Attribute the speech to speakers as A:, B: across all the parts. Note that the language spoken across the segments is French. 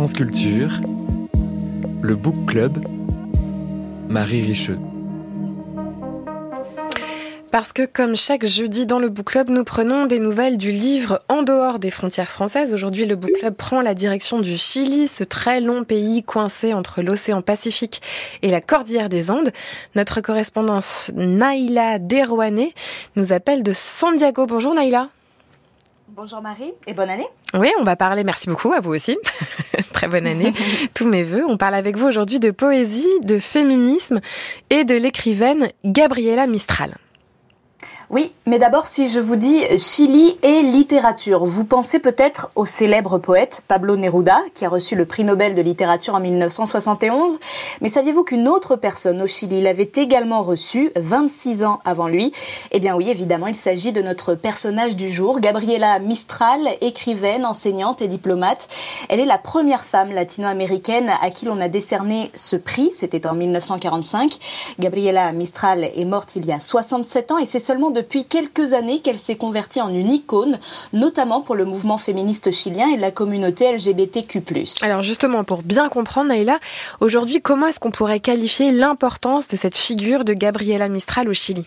A: France Culture, le Book Club, Marie Richeux.
B: Parce que comme chaque jeudi dans le Book Club, nous prenons des nouvelles du livre en dehors des frontières françaises. Aujourd'hui, le Book Club prend la direction du Chili, ce très long pays coincé entre l'océan Pacifique et la cordillère des Andes. Notre correspondance Naïla Derouané nous appelle de San Diego. Bonjour Naïla.
C: Bonjour Marie et bonne année.
B: Oui, on va parler, merci beaucoup à vous aussi. Très bonne année. Tous mes voeux. On parle avec vous aujourd'hui de poésie, de féminisme et de l'écrivaine Gabriela Mistral.
C: Oui, mais d'abord, si je vous dis Chili et littérature, vous pensez peut-être au célèbre poète Pablo Neruda, qui a reçu le prix Nobel de littérature en 1971. Mais saviez-vous qu'une autre personne au Chili l'avait également reçu 26 ans avant lui? Eh bien oui, évidemment, il s'agit de notre personnage du jour, Gabriela Mistral, écrivaine, enseignante et diplomate. Elle est la première femme latino-américaine à qui l'on a décerné ce prix, c'était en 1945. Gabriela Mistral est morte il y a 67 ans et c'est seulement de depuis quelques années qu'elle s'est convertie en une icône, notamment pour le mouvement féministe chilien et la communauté LGBTQ+.
B: Alors justement, pour bien comprendre, Naïla, aujourd'hui, comment est-ce qu'on pourrait qualifier l'importance de cette figure de Gabriela Mistral au Chili?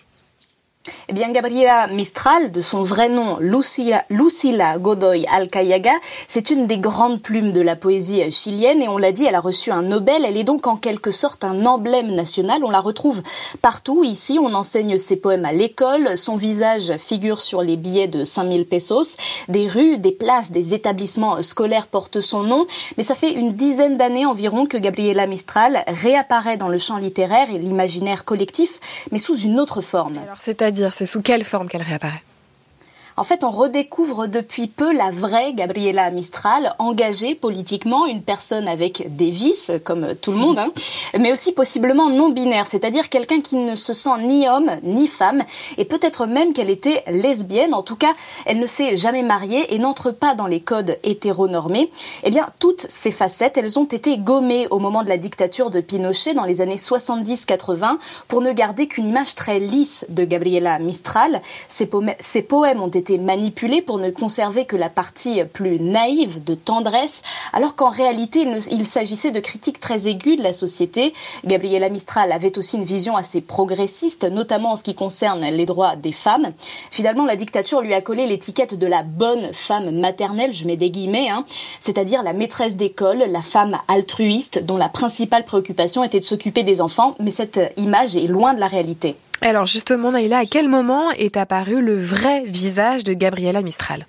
C: Eh bien, Gabriela Mistral, de son vrai nom Lucila, Godoy Alcayaga, c'est une des grandes plumes de la poésie chilienne et on l'a dit, elle a reçu un Nobel. Elle est donc en quelque sorte un emblème national. On la retrouve partout. Ici, on enseigne ses poèmes à l'école. Son visage figure sur les billets de 5000 pesos. Des rues, des places, des établissements scolaires portent son nom. Mais ça fait une dizaine d'années environ que Gabriela Mistral réapparaît dans le champ littéraire et l'imaginaire collectif, mais sous une autre forme.
B: Alors, dire C'est sous quelle forme qu'elle réapparaît
C: en fait, on redécouvre depuis peu la vraie Gabriela Mistral, engagée politiquement, une personne avec des vices, comme tout le monde, hein, mais aussi possiblement non binaire, c'est-à-dire quelqu'un qui ne se sent ni homme ni femme, et peut-être même qu'elle était lesbienne. En tout cas, elle ne s'est jamais mariée et n'entre pas dans les codes hétéronormés. Eh bien, toutes ces facettes, elles ont été gommées au moment de la dictature de Pinochet dans les années 70-80 pour ne garder qu'une image très lisse de Gabriela Mistral. Ses, poèmes ont été été manipulé pour ne conserver que la partie plus naïve de tendresse, alors qu'en réalité, il, s'agissait de critiques très aiguës de la société. Gabriela Mistral avait aussi une vision assez progressiste, notamment en ce qui concerne les droits des femmes. Finalement, la dictature lui a collé l'étiquette de la bonne femme maternelle, je mets des guillemets, hein, c'est-à-dire la maîtresse d'école, la femme altruiste, dont la principale préoccupation était de s'occuper des enfants, mais cette image est loin de la réalité.
B: Alors justement, Naïla, à quel moment est apparu le vrai visage de Gabriela Mistral?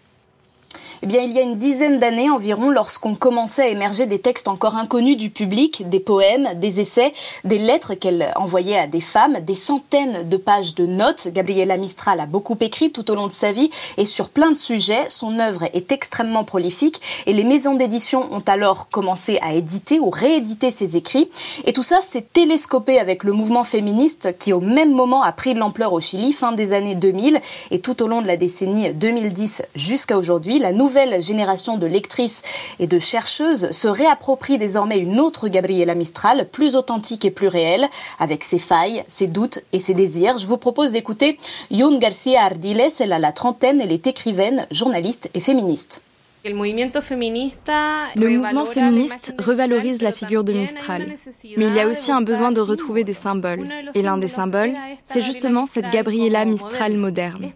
C: Eh bien, il y a une dizaine d'années environ, lorsqu'on commençait à émerger des textes encore inconnus du public, des poèmes, des essais, des lettres qu'elle envoyait à des femmes, des centaines de pages de notes. Gabriela Mistral a beaucoup écrit tout au long de sa vie et sur plein de sujets. Son œuvre est extrêmement prolifique et les maisons d'édition ont alors commencé à éditer ou rééditer ses écrits. Et tout ça s'est télescopé avec le mouvement féministe qui au même moment a pris de l'ampleur au Chili, fin des années 2000 et tout au long de la décennie 2010 jusqu'à aujourd'hui. La nouvelle nouvelle génération de lectrices et de chercheuses se réapproprie désormais une autre Gabriela Mistral, plus authentique et plus réelle, avec ses failles, ses doutes et ses désirs. Je vous propose d'écouter Yun Garcia Ardiles, elle a la trentaine, elle est écrivaine, journaliste et féministe.
D: Le mouvement féministe revalorise la figure de Mistral, mais il y a aussi un besoin de retrouver des symboles. Et l'un des symboles, c'est justement cette Gabriela Mistral moderne.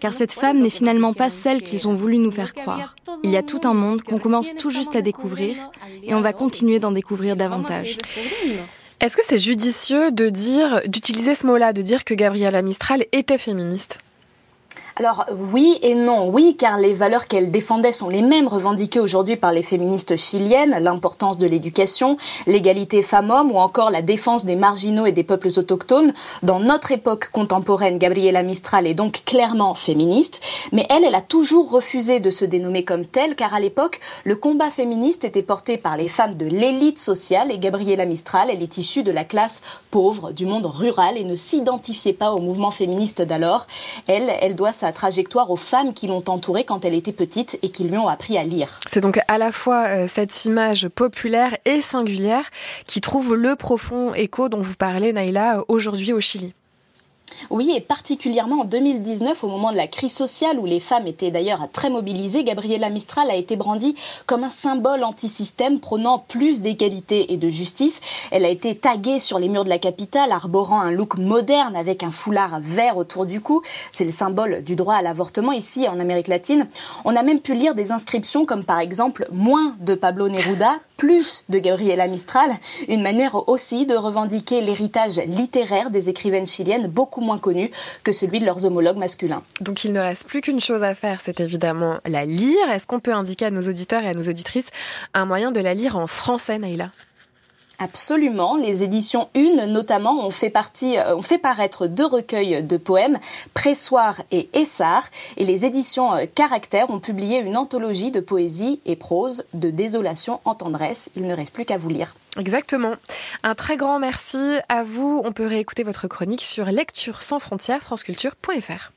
D: Car cette femme n'est finalement pas celle qu'ils ont voulu nous faire croire. Il y a tout un monde qu'on commence tout juste à découvrir et on va continuer d'en découvrir davantage.
B: Est-ce que c'est judicieux de dire, d'utiliser ce mot-là, de dire que Gabriela Mistral était féministe?
C: Alors oui et non. Oui, car les valeurs qu'elle défendait sont les mêmes revendiquées aujourd'hui par les féministes chiliennes, l'importance de l'éducation, l'égalité femmes-hommes ou encore la défense des marginaux et des peuples autochtones. Dans notre époque contemporaine, Gabriela Mistral est donc clairement féministe, mais elle, elle a toujours refusé de se dénommer comme telle, car à l'époque, le combat féministe était porté par les femmes de l'élite sociale et Gabriela Mistral, elle est issue de la classe pauvre du monde rural et ne s'identifiait pas au mouvement féministe d'alors. Elle, elle doit sa trajectoire aux femmes qui l'ont entourée quand elle était petite et qui lui ont appris à lire.
B: C'est donc à la fois euh, cette image populaire et singulière qui trouve le profond écho dont vous parlez, Naïla, aujourd'hui au Chili.
C: Oui, et particulièrement en 2019, au moment de la crise sociale, où les femmes étaient d'ailleurs très mobilisées, Gabriela Mistral a été brandie comme un symbole anti-système prônant plus d'égalité et de justice. Elle a été taguée sur les murs de la capitale, arborant un look moderne avec un foulard vert autour du cou. C'est le symbole du droit à l'avortement ici en Amérique latine. On a même pu lire des inscriptions comme par exemple moins de Pablo Neruda, plus de Gabriela Mistral, une manière aussi de revendiquer l'héritage littéraire des écrivaines chiliennes beaucoup moins connu que celui de leurs homologues masculins.
B: Donc il ne reste plus qu'une chose à faire, c'est évidemment la lire. Est-ce qu'on peut indiquer à nos auditeurs et à nos auditrices un moyen de la lire en français, Naïla
C: Absolument. Les éditions Une, notamment, ont fait, partie, euh, ont fait paraître deux recueils de poèmes, Pressoir et Essar. Et les éditions euh, Caractère ont publié une anthologie de poésie et prose de désolation en tendresse. Il ne reste plus qu'à vous lire.
B: Exactement. Un très grand merci à vous. On peut réécouter votre chronique sur lecture sans frontières, franceculture.fr.